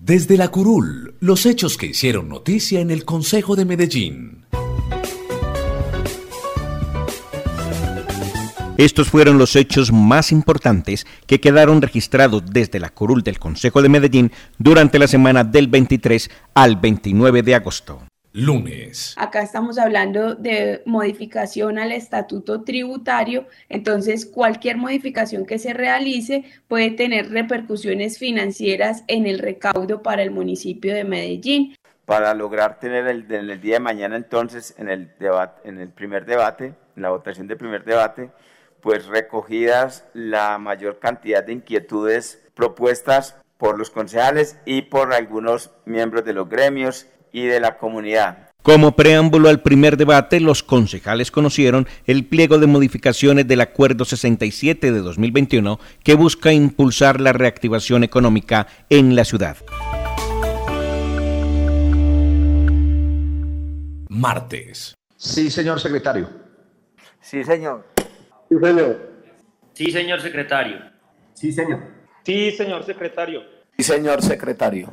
Desde la curul, los hechos que hicieron noticia en el Consejo de Medellín. Estos fueron los hechos más importantes que quedaron registrados desde la curul del Consejo de Medellín durante la semana del 23 al 29 de agosto lunes. Acá estamos hablando de modificación al estatuto tributario, entonces cualquier modificación que se realice puede tener repercusiones financieras en el recaudo para el municipio de Medellín. Para lograr tener el, en el día de mañana entonces en el, debate, en el primer debate, en la votación del primer debate, pues recogidas la mayor cantidad de inquietudes propuestas por los concejales y por algunos miembros de los gremios y de la comunidad. Como preámbulo al primer debate, los concejales conocieron el pliego de modificaciones del Acuerdo 67 de 2021 que busca impulsar la reactivación económica en la ciudad. Martes. Sí, señor secretario. Sí, señor. Sí, señor. Sí, señor secretario. Sí, señor. Sí, señor secretario. Sí, señor secretario.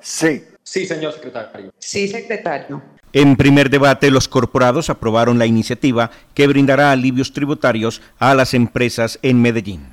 Sí. Sí, señor secretario. Sí, secretario. En primer debate, los corporados aprobaron la iniciativa que brindará alivios tributarios a las empresas en Medellín.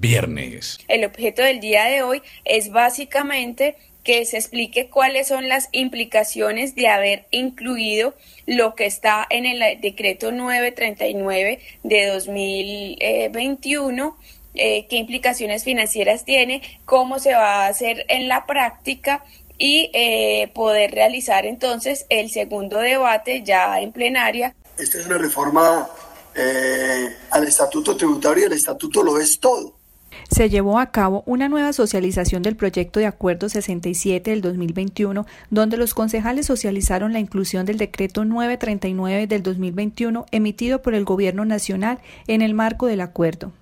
Viernes. El objeto del día de hoy es básicamente que se explique cuáles son las implicaciones de haber incluido lo que está en el decreto 939 de 2021 eh, qué implicaciones financieras tiene, cómo se va a hacer en la práctica y eh, poder realizar entonces el segundo debate ya en plenaria. Esta es una reforma eh, al estatuto tributario y el estatuto lo es todo. Se llevó a cabo una nueva socialización del proyecto de acuerdo 67 del 2021, donde los concejales socializaron la inclusión del decreto 939 del 2021 emitido por el Gobierno Nacional en el marco del acuerdo.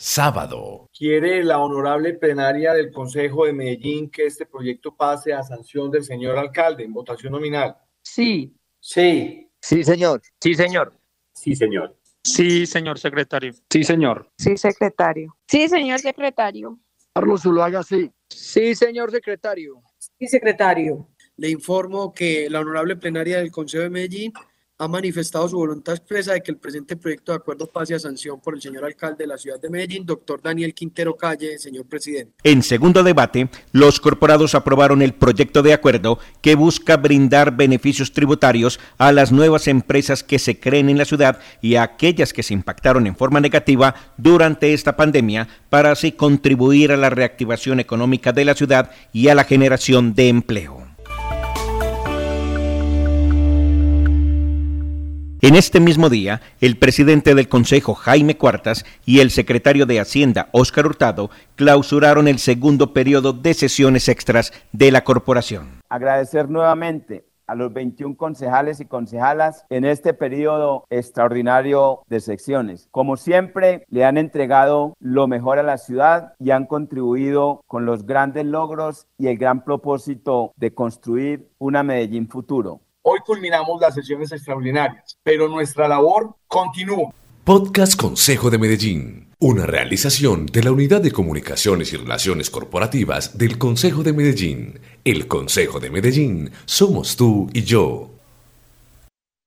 Sábado. ¿Quiere la honorable plenaria del Consejo de Medellín que este proyecto pase a sanción del señor alcalde en votación nominal? Sí. Sí. Sí, señor. Sí, señor. Sí, señor. Sí, señor secretario. Sí, señor. Sí, secretario. Sí, señor secretario. Carlos Zuluaga, sí. Sí, señor secretario. Sí, secretario. Le informo que la honorable plenaria del Consejo de Medellín ha manifestado su voluntad expresa de que el presente proyecto de acuerdo pase a sanción por el señor alcalde de la ciudad de Medellín, doctor Daniel Quintero Calle, señor presidente. En segundo debate, los corporados aprobaron el proyecto de acuerdo que busca brindar beneficios tributarios a las nuevas empresas que se creen en la ciudad y a aquellas que se impactaron en forma negativa durante esta pandemia para así contribuir a la reactivación económica de la ciudad y a la generación de empleo. En este mismo día, el presidente del Consejo, Jaime Cuartas, y el secretario de Hacienda, Óscar Hurtado, clausuraron el segundo periodo de sesiones extras de la corporación. Agradecer nuevamente a los 21 concejales y concejalas en este periodo extraordinario de secciones. Como siempre, le han entregado lo mejor a la ciudad y han contribuido con los grandes logros y el gran propósito de construir una Medellín futuro. Hoy culminamos las sesiones extraordinarias, pero nuestra labor continúa. Podcast Consejo de Medellín, una realización de la Unidad de Comunicaciones y Relaciones Corporativas del Consejo de Medellín. El Consejo de Medellín somos tú y yo.